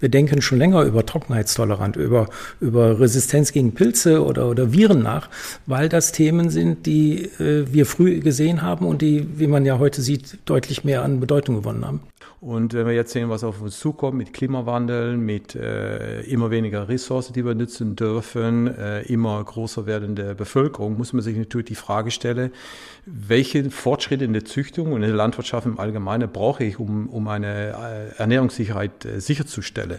Wir denken schon länger über Trockenheitstolerant, über, über Resistenz gegen Pilze oder, oder Viren nach, weil das Themen sind, die äh, wir früh gesehen haben und die, wie man ja heute sieht, deutlich mehr an Bedeutung gewonnen haben. Und wenn wir jetzt sehen, was auf uns zukommt mit Klimawandel, mit äh, immer weniger Ressourcen, die wir nutzen dürfen, äh, immer größer werdende Bevölkerung, muss man sich natürlich die Frage stellen, welche Fortschritte in der Züchtung und in der Landwirtschaft im Allgemeinen brauche ich, um, um eine äh, Ernährungssicherheit äh, sicherzustellen.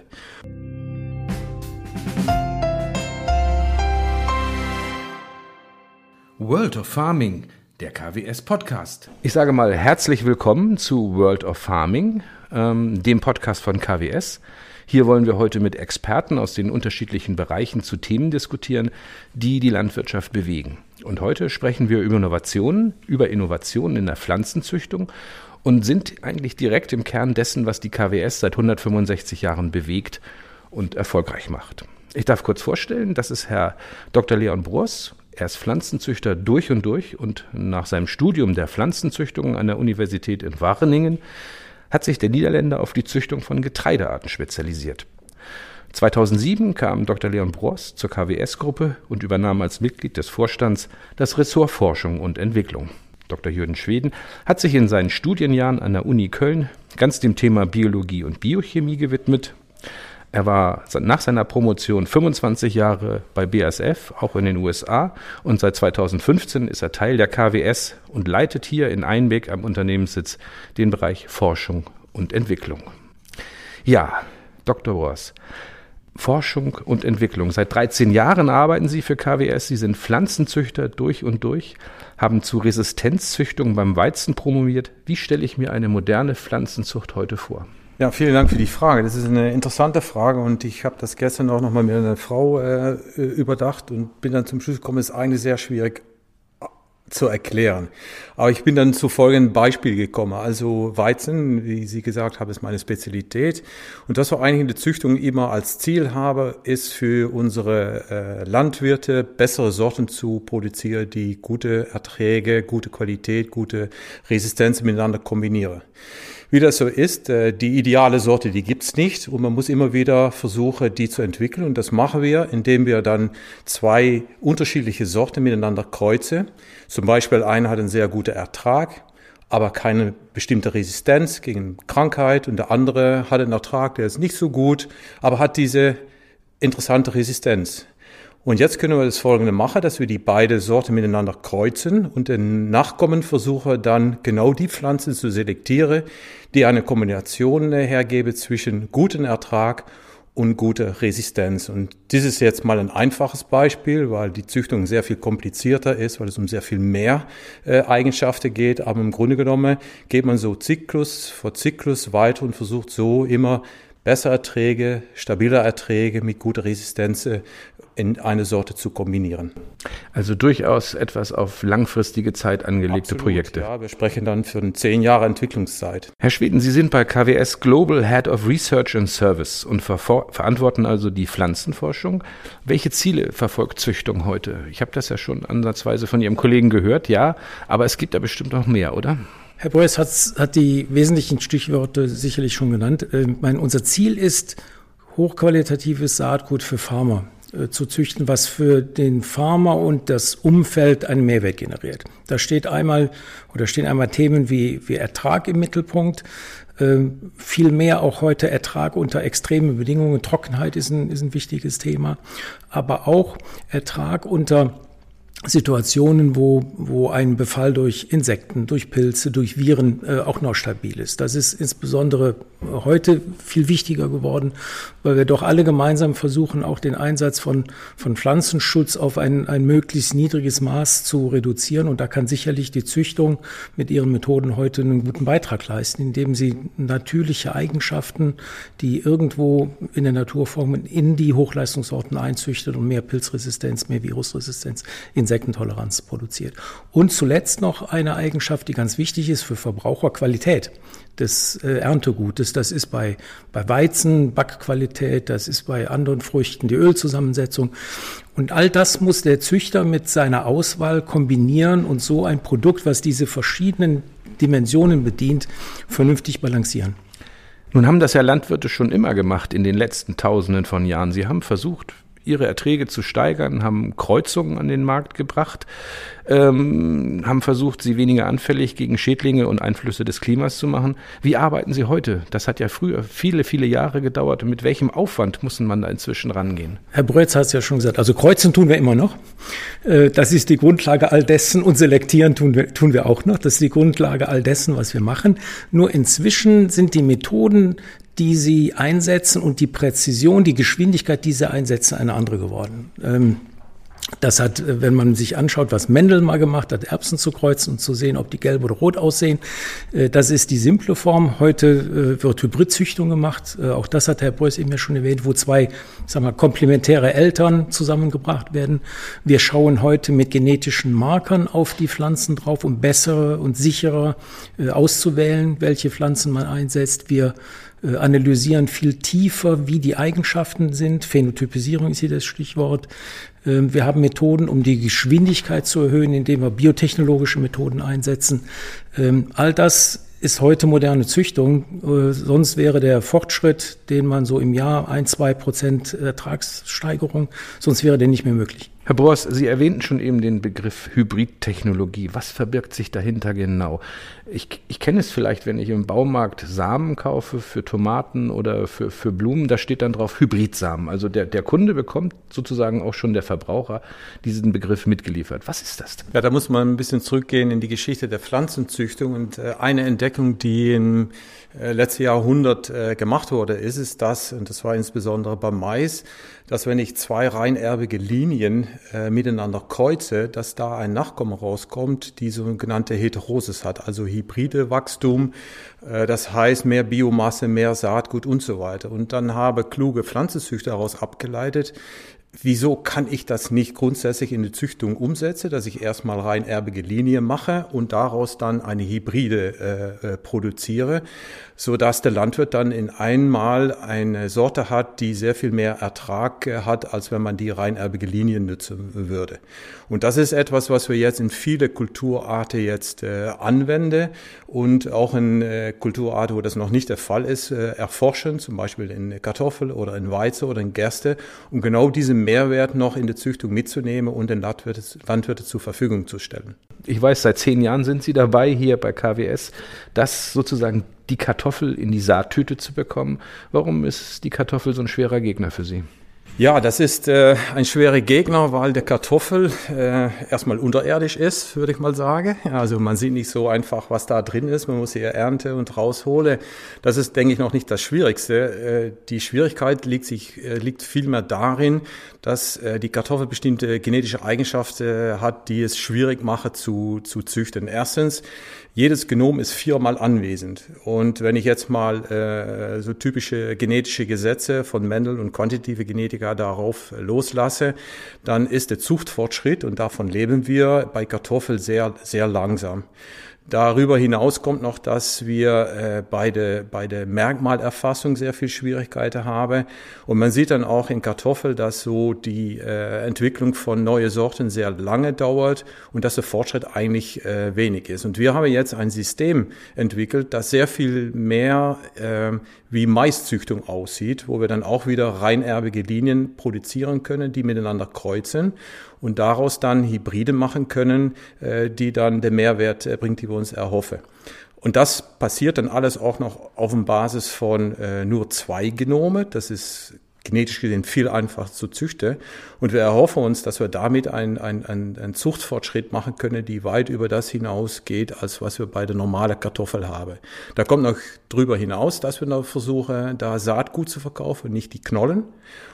World of Farming – der KWS Podcast. Ich sage mal herzlich willkommen zu World of Farming, ähm, dem Podcast von KWS. Hier wollen wir heute mit Experten aus den unterschiedlichen Bereichen zu Themen diskutieren, die die Landwirtschaft bewegen. Und heute sprechen wir über Innovationen, über Innovationen in der Pflanzenzüchtung und sind eigentlich direkt im Kern dessen, was die KWS seit 165 Jahren bewegt und erfolgreich macht. Ich darf kurz vorstellen, das ist Herr Dr. Leon Broers, er ist Pflanzenzüchter durch und durch und nach seinem Studium der Pflanzenzüchtung an der Universität in Wageningen hat sich der Niederländer auf die Züchtung von Getreidearten spezialisiert. 2007 kam Dr. Leon Bross zur KWS-Gruppe und übernahm als Mitglied des Vorstands das Ressort Forschung und Entwicklung. Dr. Jürgen Schweden hat sich in seinen Studienjahren an der Uni Köln ganz dem Thema Biologie und Biochemie gewidmet er war nach seiner Promotion 25 Jahre bei BASF, auch in den USA, und seit 2015 ist er Teil der KWS und leitet hier in Einbeck am Unternehmenssitz den Bereich Forschung und Entwicklung. Ja, Dr. Ross, Forschung und Entwicklung. Seit 13 Jahren arbeiten Sie für KWS. Sie sind Pflanzenzüchter durch und durch, haben zu Resistenzzüchtung beim Weizen promoviert. Wie stelle ich mir eine moderne Pflanzenzucht heute vor? Ja, vielen Dank für die Frage. Das ist eine interessante Frage und ich habe das gestern auch nochmal mit einer Frau äh, überdacht und bin dann zum Schluss gekommen, es ist eigentlich sehr schwierig äh, zu erklären. Aber ich bin dann zu folgendem Beispiel gekommen. Also Weizen, wie Sie gesagt haben, ist meine Spezialität. Und das, was eigentlich in der Züchtung immer als Ziel habe, ist für unsere äh, Landwirte bessere Sorten zu produzieren, die gute Erträge, gute Qualität, gute Resistenz miteinander kombinieren. Wie das so ist, äh, die ideale Sorte, die gibt's nicht und man muss immer wieder versuchen, die zu entwickeln und das machen wir, indem wir dann zwei unterschiedliche Sorten miteinander kreuzen. Zum Beispiel eine hat einen sehr guten Ertrag, aber keine bestimmte Resistenz gegen Krankheit und der andere hat einen Ertrag, der ist nicht so gut, aber hat diese interessante Resistenz. Und jetzt können wir das folgende machen, dass wir die beiden Sorten miteinander kreuzen und den Nachkommen versuchen dann genau die Pflanzen zu selektieren, die eine Kombination hergebe zwischen guten Ertrag und guter Resistenz. Und das ist jetzt mal ein einfaches Beispiel, weil die Züchtung sehr viel komplizierter ist, weil es um sehr viel mehr äh, Eigenschaften geht. Aber im Grunde genommen geht man so Zyklus vor Zyklus weiter und versucht so immer bessere Erträge, stabile Erträge mit guter Resistenz äh, in eine Sorte zu kombinieren. Also durchaus etwas auf langfristige Zeit angelegte Absolut, Projekte. Ja, wir sprechen dann für eine zehn Jahre Entwicklungszeit. Herr Schweden, Sie sind bei KWS Global Head of Research and Service und ver verantworten also die Pflanzenforschung. Welche Ziele verfolgt Züchtung heute? Ich habe das ja schon ansatzweise von Ihrem Kollegen gehört, ja, aber es gibt da bestimmt noch mehr, oder? Herr Beuys hat, hat die wesentlichen Stichworte sicherlich schon genannt. Ich ähm, meine, unser Ziel ist, hochqualitatives Saatgut für Farmer äh, zu züchten, was für den Farmer und das Umfeld einen Mehrwert generiert. Da steht einmal oder stehen einmal Themen wie, wie Ertrag im Mittelpunkt, ähm, viel mehr auch heute Ertrag unter extremen Bedingungen. Trockenheit ist ein, ist ein wichtiges Thema, aber auch Ertrag unter Situationen, wo, wo ein Befall durch Insekten, durch Pilze, durch Viren äh, auch noch stabil ist. Das ist insbesondere heute viel wichtiger geworden, weil wir doch alle gemeinsam versuchen, auch den Einsatz von, von Pflanzenschutz auf ein, ein möglichst niedriges Maß zu reduzieren. Und da kann sicherlich die Züchtung mit ihren Methoden heute einen guten Beitrag leisten, indem sie natürliche Eigenschaften, die irgendwo in der Natur formen, in die Hochleistungssorten einzüchtet und mehr Pilzresistenz, mehr Virusresistenz Insektentoleranz produziert. Und zuletzt noch eine Eigenschaft, die ganz wichtig ist für Verbraucher, Qualität des äh, Erntegutes. Das ist bei, bei Weizen Backqualität, das ist bei anderen Früchten die Ölzusammensetzung. Und all das muss der Züchter mit seiner Auswahl kombinieren und so ein Produkt, was diese verschiedenen Dimensionen bedient, vernünftig balancieren. Nun haben das ja Landwirte schon immer gemacht in den letzten Tausenden von Jahren. Sie haben versucht, ihre Erträge zu steigern, haben Kreuzungen an den Markt gebracht, ähm, haben versucht, sie weniger anfällig gegen Schädlinge und Einflüsse des Klimas zu machen. Wie arbeiten Sie heute? Das hat ja früher viele, viele Jahre gedauert. Mit welchem Aufwand muss man da inzwischen rangehen? Herr Brötz hat es ja schon gesagt. Also kreuzen tun wir immer noch. Äh, das ist die Grundlage all dessen und selektieren tun wir, tun wir auch noch. Das ist die Grundlage all dessen, was wir machen. Nur inzwischen sind die Methoden, die sie einsetzen und die Präzision, die Geschwindigkeit, die sie einsetzen, eine andere geworden. Ähm, das hat, wenn man sich anschaut, was Mendel mal gemacht hat, Erbsen zu kreuzen und zu sehen, ob die gelb oder rot aussehen, äh, das ist die simple Form. Heute äh, wird Hybridzüchtung gemacht. Äh, auch das hat Herr Preuß eben ja schon erwähnt, wo zwei, sagen wir, komplementäre Eltern zusammengebracht werden. Wir schauen heute mit genetischen Markern auf die Pflanzen drauf, um bessere und sicherer auszuwählen, welche Pflanzen man einsetzt. Wir analysieren viel tiefer, wie die Eigenschaften sind. Phänotypisierung ist hier das Stichwort. Ähm, wir haben Methoden, um die Geschwindigkeit zu erhöhen, indem wir biotechnologische Methoden einsetzen. Ähm, all das ist heute moderne Züchtung. Äh, sonst wäre der Fortschritt, den man so im Jahr ein, zwei Prozent Ertragssteigerung, sonst wäre der nicht mehr möglich. Herr Boas, Sie erwähnten schon eben den Begriff Hybridtechnologie. Was verbirgt sich dahinter genau? Ich, ich kenne es vielleicht, wenn ich im Baumarkt Samen kaufe für Tomaten oder für, für Blumen, da steht dann drauf Hybridsamen. Also der, der Kunde bekommt sozusagen auch schon der Verbraucher diesen Begriff mitgeliefert. Was ist das? Ja, da muss man ein bisschen zurückgehen in die Geschichte der Pflanzenzüchtung und äh, eine Entdeckung, die im äh, letzten Jahrhundert äh, gemacht wurde, ist es das, und das war insbesondere beim Mais, dass wenn ich zwei reinerbige Linien äh, miteinander kreuze, dass da ein Nachkommen rauskommt, die sogenannte Heterosis hat, also hybride Wachstum, das heißt mehr Biomasse, mehr Saatgut und so weiter. Und dann habe kluge Pflanzenzüchter daraus abgeleitet, Wieso kann ich das nicht grundsätzlich in die Züchtung umsetzen, dass ich erstmal rein erbige Linie mache und daraus dann eine Hybride äh, äh, produziere, so dass der Landwirt dann in einmal eine Sorte hat, die sehr viel mehr Ertrag äh, hat, als wenn man die rein erbige Linie nutzen würde. Und das ist etwas, was wir jetzt in viele Kulturarten jetzt äh, anwenden und auch in äh, Kulturarten, wo das noch nicht der Fall ist, äh, erforschen, zum Beispiel in Kartoffel oder in Weizen oder in Gerste, um genau diese Mehrwert noch in der Züchtung mitzunehmen und den Landwirte, Landwirte zur Verfügung zu stellen. Ich weiß, seit zehn Jahren sind Sie dabei hier bei KWS, das sozusagen die Kartoffel in die Saattüte zu bekommen. Warum ist die Kartoffel so ein schwerer Gegner für Sie? Ja, das ist äh, ein schwerer Gegner, weil der Kartoffel äh, erstmal unterirdisch ist, würde ich mal sagen. Also man sieht nicht so einfach, was da drin ist. Man muss sie ernte und rausholen. Das ist, denke ich, noch nicht das Schwierigste. Äh, die Schwierigkeit liegt, sich, äh, liegt vielmehr darin, dass äh, die Kartoffel bestimmte genetische Eigenschaften äh, hat, die es schwierig machen zu, zu züchten. Erstens, jedes Genom ist viermal anwesend. Und wenn ich jetzt mal äh, so typische genetische Gesetze von Mendel und quantitative Genetiker darauf loslasse, dann ist der Zuchtfortschritt, und davon leben wir, bei Kartoffel sehr, sehr langsam. Darüber hinaus kommt noch, dass wir äh, bei, der, bei der Merkmalerfassung sehr viel Schwierigkeiten haben. Und man sieht dann auch in Kartoffel, dass so die äh, Entwicklung von neuen Sorten sehr lange dauert und dass der Fortschritt eigentlich äh, wenig ist. Und wir haben jetzt ein System entwickelt, das sehr viel mehr äh, wie Maiszüchtung aussieht, wo wir dann auch wieder reinerbige Linien produzieren können, die miteinander kreuzen und daraus dann Hybride machen können, äh, die dann den Mehrwert äh, bringt, die wir uns erhoffen. Und das passiert dann alles auch noch auf dem Basis von äh, nur zwei Genome. Das ist genetisch gesehen viel einfacher zu züchten. Und wir erhoffen uns, dass wir damit einen, einen, einen Zuchtfortschritt machen können, die weit über das hinausgeht, als was wir bei der normalen Kartoffel haben. Da kommt noch drüber hinaus, dass wir noch versuchen, da Saatgut zu verkaufen, nicht die Knollen.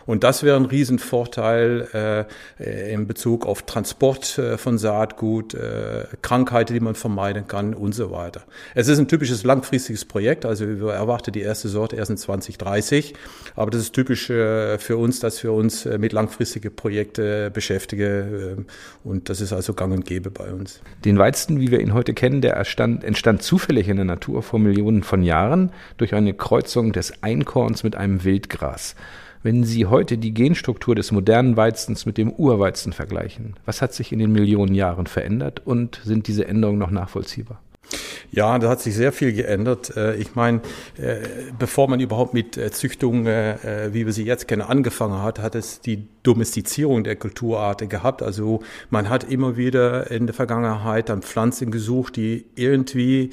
Und das wäre ein Riesenvorteil äh, in Bezug auf Transport äh, von Saatgut, äh, Krankheiten, die man vermeiden kann und so weiter. Es ist ein typisches langfristiges Projekt, also wir erwarten die erste Sorte erst in 2030, aber das ist typisch äh, für uns, dass wir uns äh, mit langfristigen Projekten beschäftigen äh, und das ist also gang und gäbe bei uns. Den Weizen, wie wir ihn heute kennen, der entstand, entstand zufällig in der Natur vor Millionen von Jahren durch eine Kreuzung des Einkorns mit einem Wildgras. Wenn Sie heute die Genstruktur des modernen Weizens mit dem Urweizen vergleichen, was hat sich in den Millionen Jahren verändert und sind diese Änderungen noch nachvollziehbar? Ja, da hat sich sehr viel geändert. Äh, ich meine, äh, bevor man überhaupt mit äh, Züchtung, wie wir sie jetzt kennen, angefangen hat, hat es die Domestizierung der Kulturarten gehabt. Also man hat immer wieder in der Vergangenheit dann Pflanzen gesucht, die irgendwie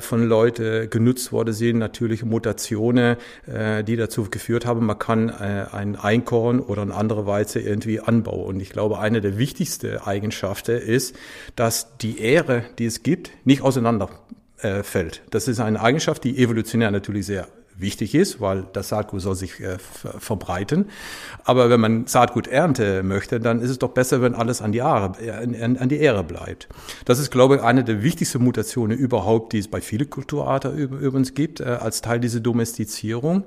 von Leuten genutzt worden sind, natürliche Mutationen, die dazu geführt haben, man kann ein Einkorn oder eine andere Weize irgendwie anbauen. Und ich glaube, eine der wichtigsten Eigenschaften ist, dass die Ehre, die es gibt, nicht auseinander äh. Das ist eine Eigenschaft, die evolutionär natürlich sehr wichtig ist, weil das Saatgut soll sich äh, verbreiten. Aber wenn man Saatgut ernten möchte, dann ist es doch besser, wenn alles an die, Aare, an, an die Ähre bleibt. Das ist, glaube ich, eine der wichtigsten Mutationen überhaupt, die es bei vielen Kulturarten übrigens gibt, äh, als Teil dieser Domestizierung.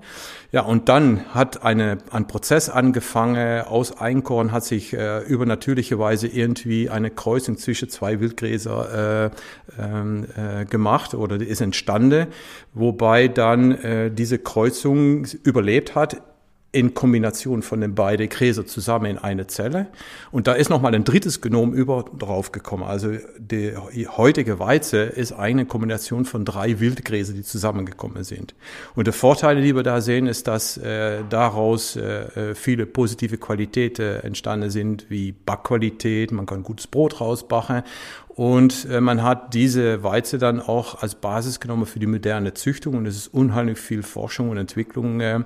Ja, und dann hat eine, ein Prozess angefangen. Aus Einkorn hat sich äh, übernatürliche Weise irgendwie eine Kreuzung zwischen zwei Wildgräser äh, ähm, äh, gemacht oder ist entstanden, wobei dann äh, diese Kreuzung überlebt hat in Kombination von den beiden Gräser zusammen in eine Zelle. Und da ist nochmal ein drittes Genom über drauf gekommen. Also die heutige Weize ist eine Kombination von drei Wildgräser, die zusammengekommen sind. Und der Vorteil, die wir da sehen, ist, dass äh, daraus äh, viele positive Qualitäten entstanden sind, wie Backqualität, man kann gutes Brot rausbachen und äh, man hat diese Weize dann auch als Basis genommen für die moderne Züchtung und es ist unheimlich viel Forschung und Entwicklung äh,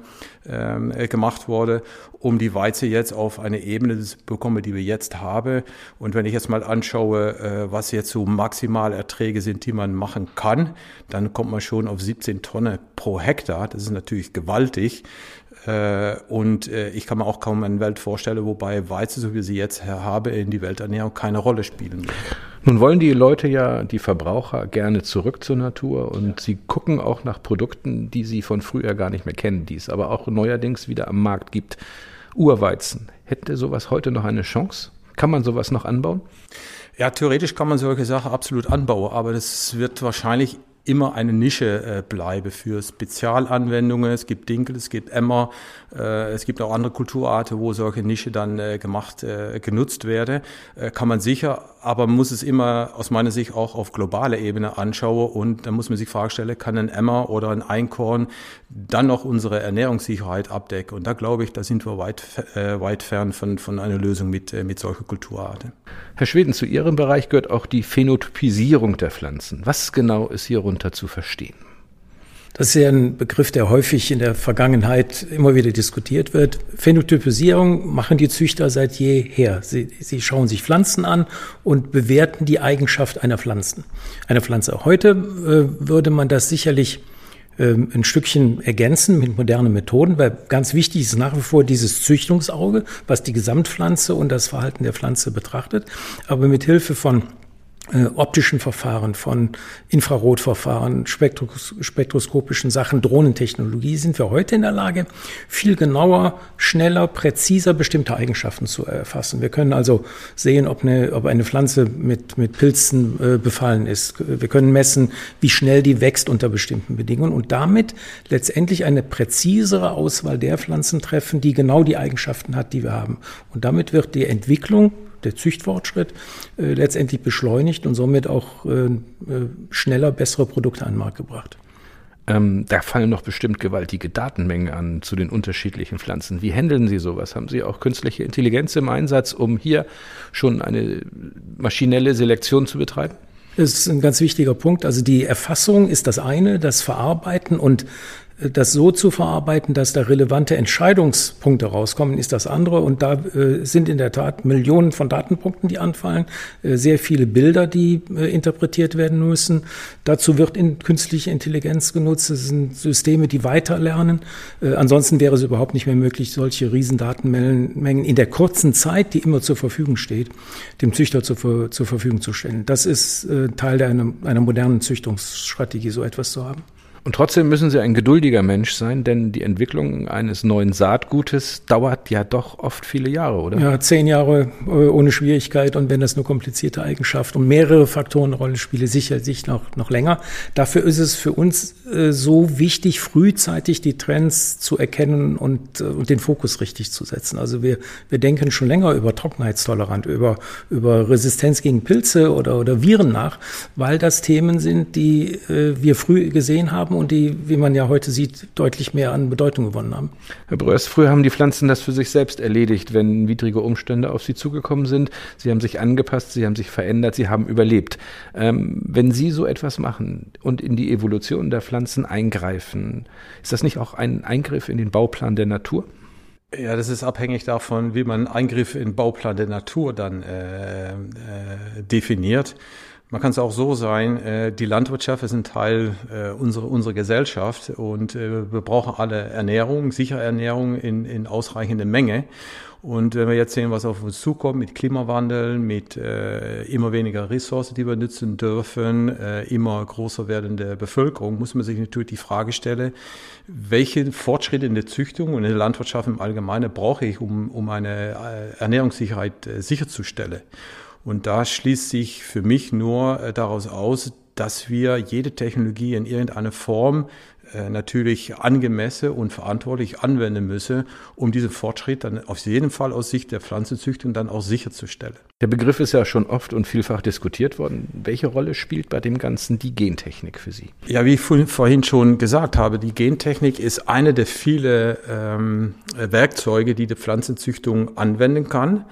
äh, gemacht worden, um die Weize jetzt auf eine Ebene zu bekommen, die wir jetzt haben. Und wenn ich jetzt mal anschaue, was jetzt so Maximalerträge sind, die man machen kann, dann kommt man schon auf 17 Tonnen pro Hektar. Das ist natürlich gewaltig. Äh, und äh, ich kann mir auch kaum eine Welt vorstellen, wobei Weizen, so wie sie jetzt habe, in die Welternährung keine Rolle spielen wird. Nun wollen die Leute ja, die Verbraucher, gerne zurück zur Natur und sie gucken auch nach Produkten, die sie von früher gar nicht mehr kennen, die es aber auch neuerdings wieder am Markt gibt. Urweizen. Hätte sowas heute noch eine Chance? Kann man sowas noch anbauen? Ja, theoretisch kann man solche Sachen absolut anbauen, aber das wird wahrscheinlich immer eine Nische äh, bleibe für Spezialanwendungen. Es gibt Dinkel, es gibt Emmer, äh, es gibt auch andere Kulturarten, wo solche Nische dann äh, gemacht, äh, genutzt werde. Äh, kann man sicher, aber man muss es immer aus meiner Sicht auch auf globaler Ebene anschauen und da muss man sich die Frage stellen, kann ein Emmer oder ein Einkorn dann noch unsere Ernährungssicherheit abdecken? Und da glaube ich, da sind wir weit, äh, weit fern von, von einer Lösung mit, äh, mit solchen Kulturarten. Herr Schweden, zu Ihrem Bereich gehört auch die Phänotypisierung der Pflanzen. Was genau ist hierunter zu verstehen? Das ist ja ein Begriff, der häufig in der Vergangenheit immer wieder diskutiert wird. Phänotypisierung machen die Züchter seit jeher. Sie, sie schauen sich Pflanzen an und bewerten die Eigenschaft einer Pflanze. Einer Pflanze. Heute äh, würde man das sicherlich ähm, ein Stückchen ergänzen mit modernen Methoden, weil ganz wichtig ist nach wie vor dieses Züchtungsauge, was die Gesamtpflanze und das Verhalten der Pflanze betrachtet. Aber mit Hilfe von optischen Verfahren, von Infrarotverfahren, Spektros spektroskopischen Sachen, Drohnentechnologie sind wir heute in der Lage, viel genauer, schneller, präziser bestimmte Eigenschaften zu erfassen. Wir können also sehen, ob eine, ob eine Pflanze mit, mit Pilzen äh, befallen ist. Wir können messen, wie schnell die wächst unter bestimmten Bedingungen und damit letztendlich eine präzisere Auswahl der Pflanzen treffen, die genau die Eigenschaften hat, die wir haben. Und damit wird die Entwicklung der Züchtfortschritt äh, letztendlich beschleunigt und somit auch äh, äh, schneller bessere Produkte an den Markt gebracht. Ähm, da fallen noch bestimmt gewaltige Datenmengen an zu den unterschiedlichen Pflanzen. Wie handeln Sie sowas? Haben Sie auch künstliche Intelligenz im Einsatz, um hier schon eine maschinelle Selektion zu betreiben? Das ist ein ganz wichtiger Punkt. Also die Erfassung ist das eine, das Verarbeiten und das so zu verarbeiten, dass da relevante Entscheidungspunkte rauskommen, ist das andere. Und da äh, sind in der Tat Millionen von Datenpunkten, die anfallen, äh, sehr viele Bilder, die äh, interpretiert werden müssen. Dazu wird in künstliche Intelligenz genutzt. Das sind Systeme, die weiterlernen. Äh, ansonsten wäre es überhaupt nicht mehr möglich, solche Riesendatenmengen in der kurzen Zeit, die immer zur Verfügung steht, dem Züchter zur, zur Verfügung zu stellen. Das ist äh, Teil einer, einer modernen Züchtungsstrategie, so etwas zu haben. Und trotzdem müssen Sie ein geduldiger Mensch sein, denn die Entwicklung eines neuen Saatgutes dauert ja doch oft viele Jahre, oder? Ja, zehn Jahre äh, ohne Schwierigkeit und wenn das nur komplizierte Eigenschaft und mehrere Faktoren eine Rolle spielen, sicherlich noch, noch länger. Dafür ist es für uns so wichtig, frühzeitig die Trends zu erkennen und, äh, und den Fokus richtig zu setzen. Also wir, wir denken schon länger über Trockenheitstolerant, über, über Resistenz gegen Pilze oder, oder Viren nach, weil das Themen sind, die äh, wir früh gesehen haben und die, wie man ja heute sieht, deutlich mehr an Bedeutung gewonnen haben. Herr Bröers, früher haben die Pflanzen das für sich selbst erledigt, wenn widrige Umstände auf sie zugekommen sind. Sie haben sich angepasst, sie haben sich verändert, sie haben überlebt. Ähm, wenn Sie so etwas machen und in die Evolution der Pflanzen eingreifen, ist das nicht auch ein Eingriff in den Bauplan der Natur? Ja, das ist abhängig davon, wie man Eingriffe in Bauplan der Natur dann äh, äh, definiert. Man kann es auch so sein, äh, die Landwirtschaft ist ein Teil äh, unserer, unserer Gesellschaft und äh, wir brauchen alle Ernährung, sichere Ernährung in, in ausreichender Menge. Und wenn wir jetzt sehen, was auf uns zukommt mit Klimawandel, mit äh, immer weniger Ressourcen, die wir nutzen dürfen, äh, immer größer werdende Bevölkerung, muss man sich natürlich die Frage stellen, welche Fortschritte in der Züchtung und in der Landwirtschaft im Allgemeinen brauche ich, um, um eine äh, Ernährungssicherheit äh, sicherzustellen. Und da schließt sich für mich nur äh, daraus aus, dass wir jede Technologie in irgendeiner Form natürlich angemessen und verantwortlich anwenden müsse, um diesen Fortschritt dann auf jeden Fall aus Sicht der Pflanzenzüchtung dann auch sicherzustellen. Der Begriff ist ja schon oft und vielfach diskutiert worden. Welche Rolle spielt bei dem Ganzen die Gentechnik für Sie? Ja, wie ich vorhin schon gesagt habe, die Gentechnik ist eine der vielen ähm, Werkzeuge, die die Pflanzenzüchtung anwenden kann.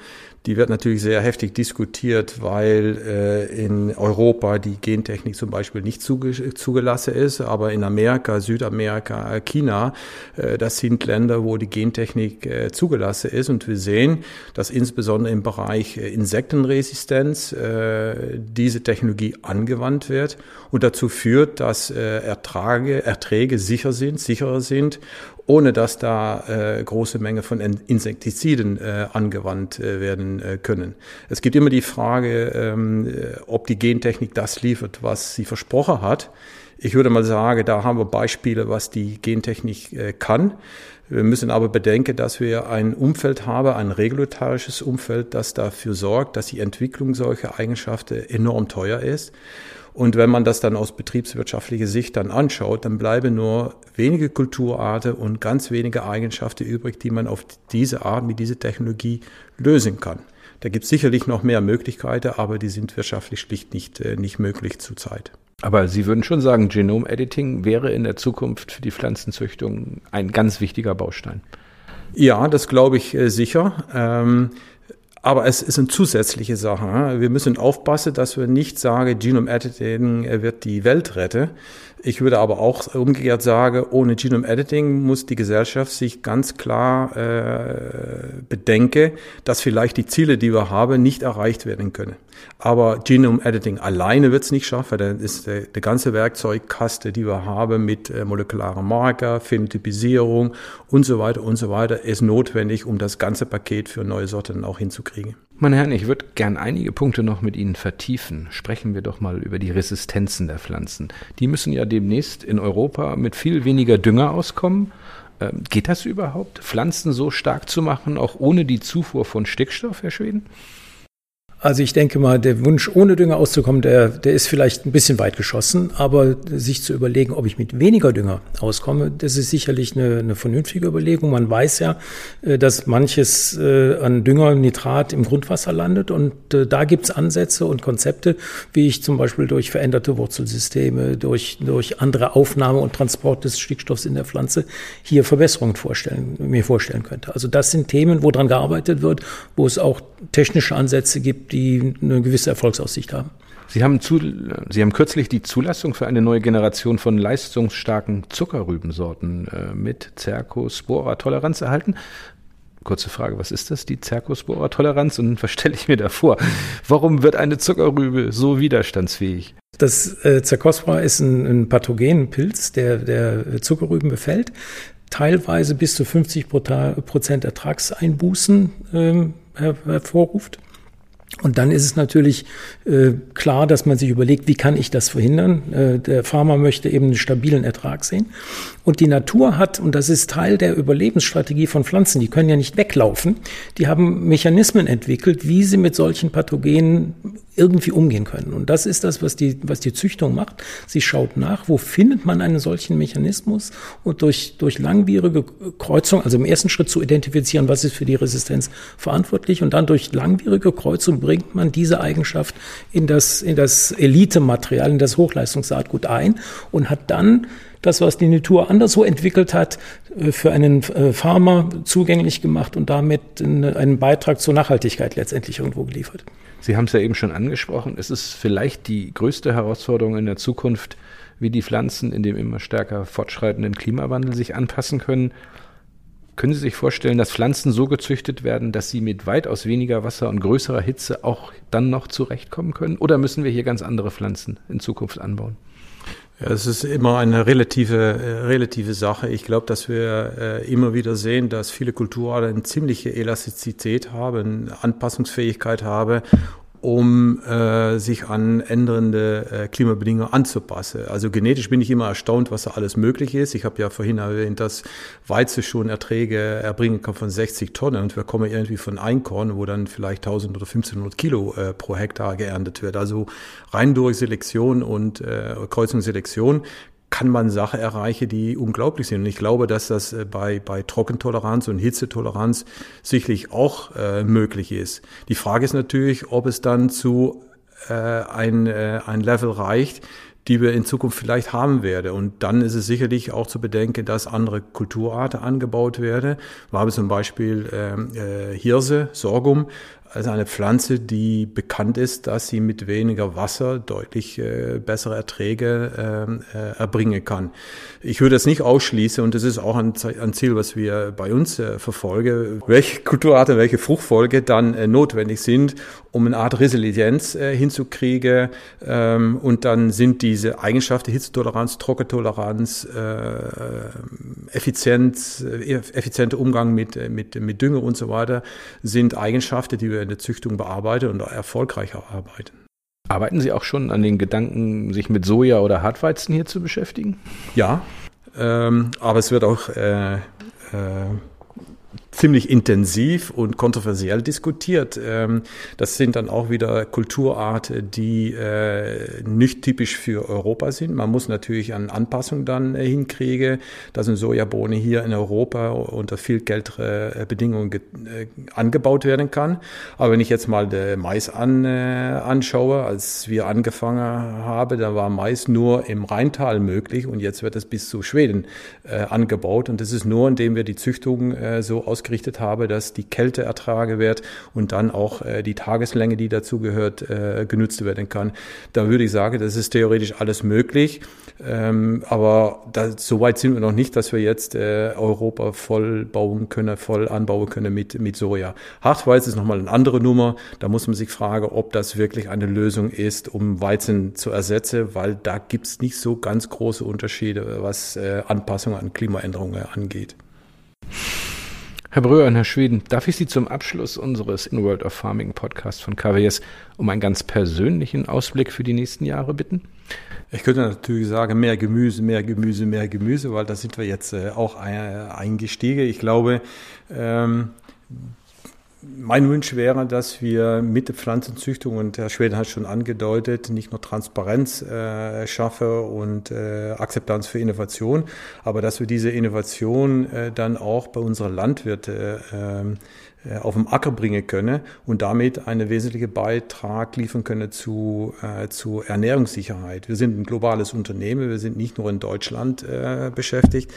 Die wird natürlich sehr heftig diskutiert, weil äh, in Europa die Gentechnik zum Beispiel nicht zuge zugelassen ist, aber in Amerika, Südamerika, China, äh, das sind Länder, wo die Gentechnik äh, zugelassen ist. Und wir sehen, dass insbesondere im Bereich äh, Insektenresistenz äh, diese Technologie angewandt wird und dazu führt, dass äh, Ertrage, Erträge sicher sind, sicherer sind ohne dass da äh, große Menge von Insektiziden äh, angewandt äh, werden äh, können. Es gibt immer die Frage, ähm, äh, ob die Gentechnik das liefert, was sie versprochen hat. Ich würde mal sagen, da haben wir Beispiele, was die Gentechnik äh, kann. Wir müssen aber bedenken, dass wir ein Umfeld haben, ein regulatorisches Umfeld, das dafür sorgt, dass die Entwicklung solcher Eigenschaften enorm teuer ist. Und wenn man das dann aus betriebswirtschaftlicher Sicht dann anschaut, dann bleiben nur wenige Kulturarten und ganz wenige Eigenschaften übrig, die man auf diese Art mit dieser Technologie lösen kann. Da gibt es sicherlich noch mehr Möglichkeiten, aber die sind wirtschaftlich schlicht nicht, äh, nicht möglich zurzeit. Aber Sie würden schon sagen, Genome-Editing wäre in der Zukunft für die Pflanzenzüchtung ein ganz wichtiger Baustein. Ja, das glaube ich äh, sicher. Aber es ist eine zusätzliche Sache. Wir müssen aufpassen, dass wir nicht sagen, Genome Editing wird die Welt retten. Ich würde aber auch umgekehrt sagen, ohne Genome Editing muss die Gesellschaft sich ganz klar äh, bedenken, dass vielleicht die Ziele, die wir haben, nicht erreicht werden können. Aber Genome Editing alleine wird es nicht schaffen. Dann ist der, der ganze Werkzeugkaste, die wir haben mit äh, molekularen Marker, Phänotypisierung und so weiter und so weiter, ist notwendig, um das ganze Paket für neue Sorten auch hinzukriegen. Meine Herren, ich würde gern einige Punkte noch mit Ihnen vertiefen. Sprechen wir doch mal über die Resistenzen der Pflanzen. Die müssen ja demnächst in Europa mit viel weniger Dünger auskommen. Ähm, geht das überhaupt, Pflanzen so stark zu machen, auch ohne die Zufuhr von Stickstoff, Herr Schweden? Also ich denke mal, der Wunsch, ohne Dünger auszukommen, der, der ist vielleicht ein bisschen weit geschossen, aber sich zu überlegen, ob ich mit weniger Dünger auskomme, das ist sicherlich eine, eine vernünftige Überlegung. Man weiß ja, äh, dass manches äh, an Dünger, Nitrat im Grundwasser landet und äh, da gibt's Ansätze und Konzepte, wie ich zum Beispiel durch veränderte Wurzelsysteme, durch, durch andere Aufnahme und Transport des Stickstoffs in der Pflanze hier Verbesserungen vorstellen, mir vorstellen könnte. Also das sind Themen, wo dran gearbeitet wird, wo es auch technische Ansätze gibt, die eine gewisse Erfolgsaussicht haben. Sie haben, zu, Sie haben kürzlich die Zulassung für eine neue Generation von leistungsstarken Zuckerrübensorten äh, mit Cercospora-Toleranz erhalten. Kurze Frage, was ist das, die Cercospora-Toleranz und was stelle ich mir da vor? Warum wird eine Zuckerrübe so widerstandsfähig? Das äh, Cercospora ist ein, ein Pathogenpilz, der, der Zuckerrüben befällt, teilweise bis zu 50 Prozent Ertragseinbußen ähm, hervorruft Und dann ist es natürlich äh, klar, dass man sich überlegt, wie kann ich das verhindern? Äh, der Farmer möchte eben einen stabilen Ertrag sehen. Und die Natur hat, und das ist Teil der Überlebensstrategie von Pflanzen, die können ja nicht weglaufen, die haben Mechanismen entwickelt, wie sie mit solchen Pathogenen irgendwie umgehen können. Und das ist das, was die, was die Züchtung macht. Sie schaut nach, wo findet man einen solchen Mechanismus und durch, durch langwierige Kreuzung, also im ersten Schritt zu identifizieren, was ist für die Resistenz verantwortlich und dann durch langwierige Kreuzung bringt man diese Eigenschaft in das, in das Elite-Material, in das Hochleistungssaatgut ein und hat dann das, was die Natur anderswo entwickelt hat, für einen äh, Farmer zugänglich gemacht und damit einen Beitrag zur Nachhaltigkeit letztendlich irgendwo geliefert. Sie haben es ja eben schon angesprochen. Es ist vielleicht die größte Herausforderung in der Zukunft, wie die Pflanzen in dem immer stärker fortschreitenden Klimawandel sich anpassen können. Können Sie sich vorstellen, dass Pflanzen so gezüchtet werden, dass sie mit weitaus weniger Wasser und größerer Hitze auch dann noch zurechtkommen können? Oder müssen wir hier ganz andere Pflanzen in Zukunft anbauen? Ja, es ist immer eine relative, äh, relative Sache. Ich glaube, dass wir äh, immer wieder sehen, dass viele Kulturarten eine ziemliche Elastizität haben, Anpassungsfähigkeit haben um äh, sich an ändernde äh, Klimabedingungen anzupassen. Also genetisch bin ich immer erstaunt, was da alles möglich ist. Ich habe ja vorhin erwähnt, dass Weizen schon Erträge erbringen kann von 60 Tonnen und wir kommen irgendwie von Einkorn, wo dann vielleicht 1000 oder 1500 Kilo äh, pro Hektar geerntet wird. Also rein durch Selektion und äh, Kreuzungsselektion kann man Sachen erreichen, die unglaublich sind. Und ich glaube, dass das äh, bei, bei Trockentoleranz und Hitzetoleranz sicherlich auch äh, möglich ist. Die Frage ist natürlich, ob es dann zu äh, ein, äh, ein Level reicht, die wir in Zukunft vielleicht haben werden. Und dann ist es sicherlich auch zu bedenken, dass andere Kulturarten angebaut werden. Wir haben zum Beispiel ähm, äh, Hirse, Sorghum, also eine Pflanze, die bekannt ist, dass sie mit weniger Wasser deutlich äh, bessere Erträge ähm, äh, erbringen kann. Ich würde es nicht ausschließen und das ist auch ein, ein Ziel, was wir bei uns äh, verfolgen, welche Kulturarten, welche Fruchtfolge dann äh, notwendig sind, um eine Art Resilienz äh, hinzukriegen. Ähm, und dann sind diese Eigenschaften, Hitzetoleranz, Trockentoleranz, äh, Effizienz, äh, effizienter Umgang mit, äh, mit, mit Dünger und so weiter, sind Eigenschaften, die wir in der Züchtung bearbeiten und erfolgreich arbeiten. Arbeiten Sie auch schon an den Gedanken, sich mit Soja oder Hartweizen hier zu beschäftigen? Ja, ähm, aber es wird auch äh, äh, ziemlich intensiv und kontroversiell diskutiert. Ähm, das sind dann auch wieder Kulturarten, die äh, nicht typisch für Europa sind. Man muss natürlich an Anpassung dann äh, hinkriegen, dass eine Sojabohne hier in Europa unter viel kältere Bedingungen angebaut werden kann. Aber wenn ich jetzt mal den Mais an, anschaue, als wir angefangen haben, da war Mais nur im Rheintal möglich und jetzt wird es bis zu Schweden angebaut und das ist nur, indem wir die Züchtung so ausgerichtet ausgerichtet habe, dass die Kälte ertrage wird und dann auch äh, die Tageslänge, die dazu gehört, äh, genutzt werden kann. Da würde ich sagen, das ist theoretisch alles möglich. Ähm, aber da, so weit sind wir noch nicht, dass wir jetzt äh, Europa voll bauen können, voll anbauen können mit, mit Soja. Hartweizen ist nochmal eine andere Nummer. Da muss man sich fragen, ob das wirklich eine Lösung ist, um Weizen zu ersetzen, weil da gibt es nicht so ganz große Unterschiede, was äh, Anpassungen an Klimaänderungen angeht. Herr Bröhr und Herr Schweden, darf ich Sie zum Abschluss unseres In World of Farming Podcasts von KWS um einen ganz persönlichen Ausblick für die nächsten Jahre bitten? Ich könnte natürlich sagen, mehr Gemüse, mehr Gemüse, mehr Gemüse, weil da sind wir jetzt äh, auch eingestiegen. Ich glaube, ähm, mein Wunsch wäre, dass wir mit der Pflanzenzüchtung, und Herr Schweden hat schon angedeutet, nicht nur Transparenz äh, schaffen und äh, Akzeptanz für Innovation, aber dass wir diese Innovation äh, dann auch bei unseren Landwirten ähm, äh, auf dem Acker bringen können und damit einen wesentlichen Beitrag liefern können zu, äh, zu Ernährungssicherheit. Wir sind ein globales Unternehmen, wir sind nicht nur in Deutschland äh, beschäftigt.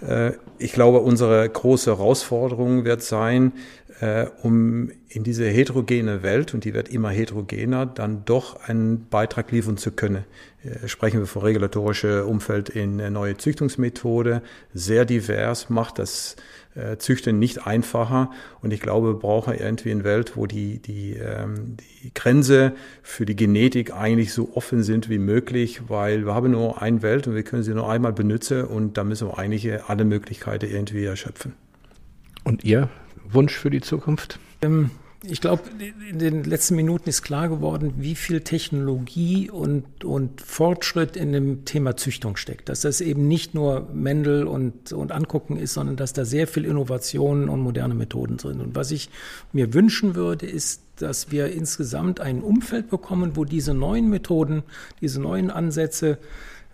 Äh, ich glaube, unsere große Herausforderung wird sein, äh, um in diese heterogene Welt, und die wird immer heterogener, dann doch einen Beitrag liefern zu können. Äh, sprechen wir von regulatorischem Umfeld in neue Züchtungsmethode, sehr divers, macht das äh, Züchten nicht einfacher. Und ich glaube, wir brauchen irgendwie eine Welt, wo die, die, ähm, die Grenze für die Genetik eigentlich so offen sind wie möglich, weil wir haben nur eine Welt und wir können sie nur einmal benutzen und da müssen wir eigentlich alle Möglichkeiten irgendwie erschöpfen. Und Ihr Wunsch für die Zukunft? Ähm, Ich glaube, in den letzten Minuten ist klar geworden, wie viel Technologie und, und Fortschritt in dem Thema Züchtung steckt. Dass das eben nicht nur Mendel und, und Angucken ist, sondern dass da sehr viel Innovationen und moderne Methoden sind. Und was ich mir wünschen würde, ist, dass wir insgesamt ein Umfeld bekommen, wo diese neuen Methoden, diese neuen Ansätze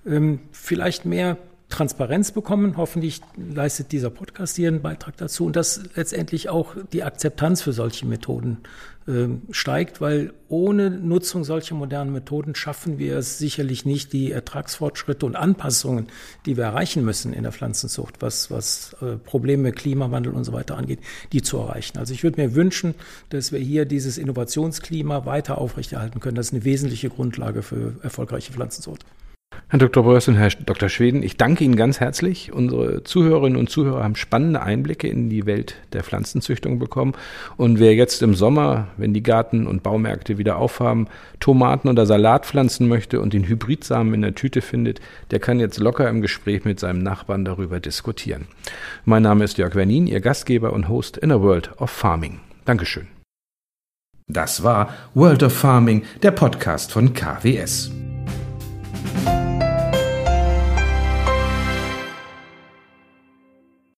ähm, vielleicht mehr Transparenz bekommen. Hoffentlich leistet dieser Podcast hier einen Beitrag dazu und dass letztendlich auch die Akzeptanz für solche Methoden äh, steigt, weil ohne Nutzung solcher modernen Methoden schaffen wir es sicherlich nicht, die Ertragsfortschritte und Anpassungen, die wir erreichen müssen in der Pflanzenzucht, was, was äh, Probleme, Klimawandel und so weiter angeht, die zu erreichen. Also ich würde mir wünschen, dass wir hier dieses Innovationsklima weiter aufrechterhalten können. Das ist eine wesentliche Grundlage für erfolgreiche Pflanzenzucht. Herr Dr. Bröss und Herr Dr. Schweden, ich danke Ihnen ganz herzlich. Unsere Zuhörerinnen und Zuhörer haben spannende Einblicke in die Welt der Pflanzenzüchtung bekommen. Und wer jetzt im Sommer, wenn die Garten- und Baumärkte wieder aufhaben, Tomaten oder Salat pflanzen möchte und den Hybridsamen in der Tüte findet, der kann jetzt locker im Gespräch mit seinem Nachbarn darüber diskutieren. Mein Name ist Jörg Wernin, Ihr Gastgeber und Host in a World of Farming. Dankeschön. Das war World of Farming, der Podcast von KWS.